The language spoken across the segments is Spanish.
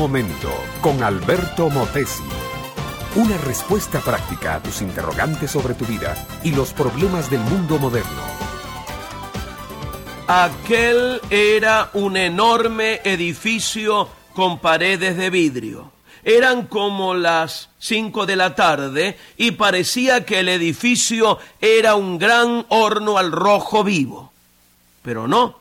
momento con Alberto Motesi. Una respuesta práctica a tus interrogantes sobre tu vida y los problemas del mundo moderno. Aquel era un enorme edificio con paredes de vidrio. Eran como las cinco de la tarde y parecía que el edificio era un gran horno al rojo vivo. Pero no,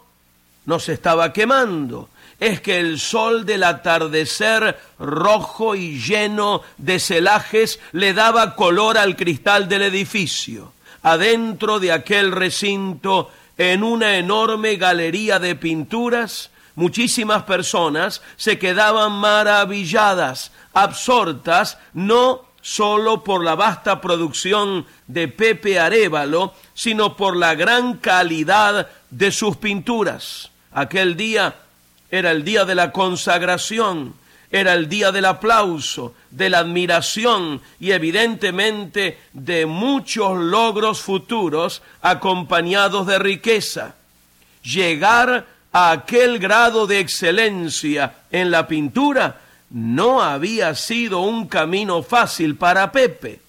no se estaba quemando. Es que el sol del atardecer rojo y lleno de celajes le daba color al cristal del edificio. Adentro de aquel recinto, en una enorme galería de pinturas, muchísimas personas se quedaban maravilladas, absortas, no solo por la vasta producción de Pepe Arevalo, sino por la gran calidad de sus pinturas. Aquel día era el día de la consagración, era el día del aplauso, de la admiración y evidentemente de muchos logros futuros acompañados de riqueza. Llegar a aquel grado de excelencia en la pintura no había sido un camino fácil para Pepe.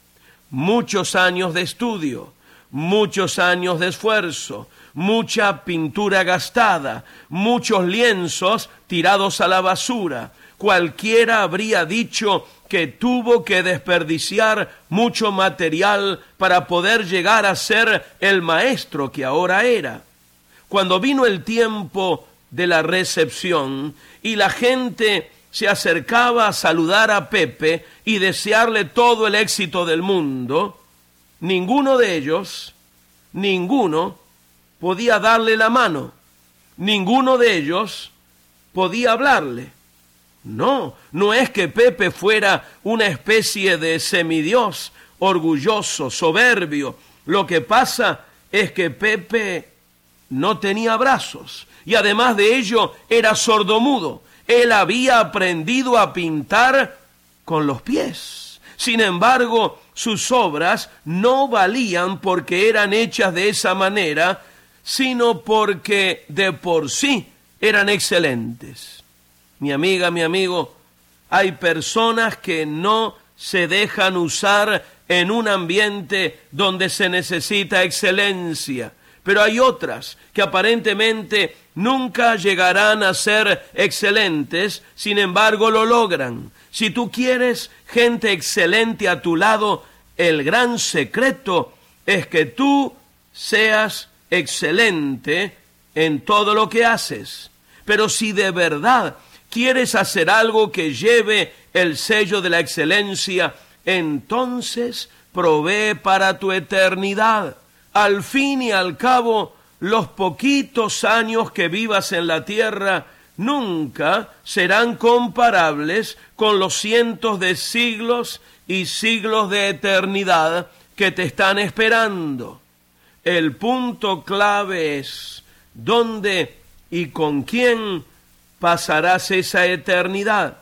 Muchos años de estudio, muchos años de esfuerzo, mucha pintura gastada, muchos lienzos tirados a la basura. Cualquiera habría dicho que tuvo que desperdiciar mucho material para poder llegar a ser el maestro que ahora era. Cuando vino el tiempo de la recepción y la gente se acercaba a saludar a Pepe y desearle todo el éxito del mundo, ninguno de ellos, ninguno podía darle la mano, ninguno de ellos podía hablarle. No, no es que Pepe fuera una especie de semidios, orgulloso, soberbio. Lo que pasa es que Pepe no tenía brazos y además de ello era sordomudo. Él había aprendido a pintar con los pies. Sin embargo, sus obras no valían porque eran hechas de esa manera, sino porque de por sí eran excelentes. Mi amiga, mi amigo, hay personas que no se dejan usar en un ambiente donde se necesita excelencia pero hay otras que aparentemente nunca llegarán a ser excelentes, sin embargo lo logran. Si tú quieres gente excelente a tu lado, el gran secreto es que tú seas excelente en todo lo que haces. Pero si de verdad quieres hacer algo que lleve el sello de la excelencia, entonces provee para tu eternidad al fin y al cabo, los poquitos años que vivas en la tierra nunca serán comparables con los cientos de siglos y siglos de eternidad que te están esperando. El punto clave es dónde y con quién pasarás esa eternidad.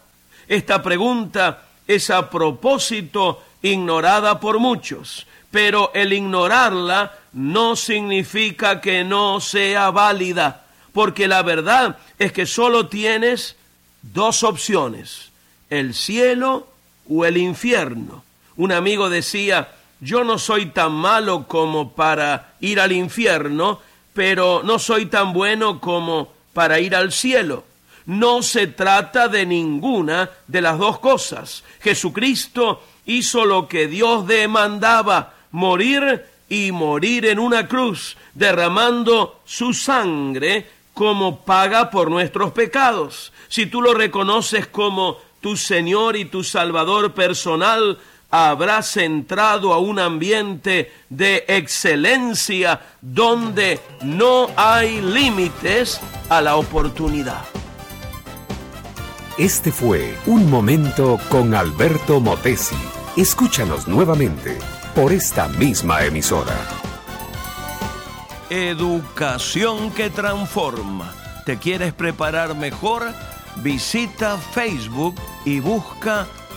Esta pregunta es a propósito ignorada por muchos pero el ignorarla no significa que no sea válida, porque la verdad es que solo tienes dos opciones, el cielo o el infierno. Un amigo decía, yo no soy tan malo como para ir al infierno, pero no soy tan bueno como para ir al cielo. No se trata de ninguna de las dos cosas. Jesucristo hizo lo que Dios demandaba, morir y morir en una cruz, derramando su sangre como paga por nuestros pecados. Si tú lo reconoces como tu Señor y tu Salvador personal, habrás entrado a un ambiente de excelencia donde no hay límites a la oportunidad. Este fue Un Momento con Alberto Motesi. Escúchanos nuevamente por esta misma emisora. Educación que transforma. ¿Te quieres preparar mejor? Visita Facebook y busca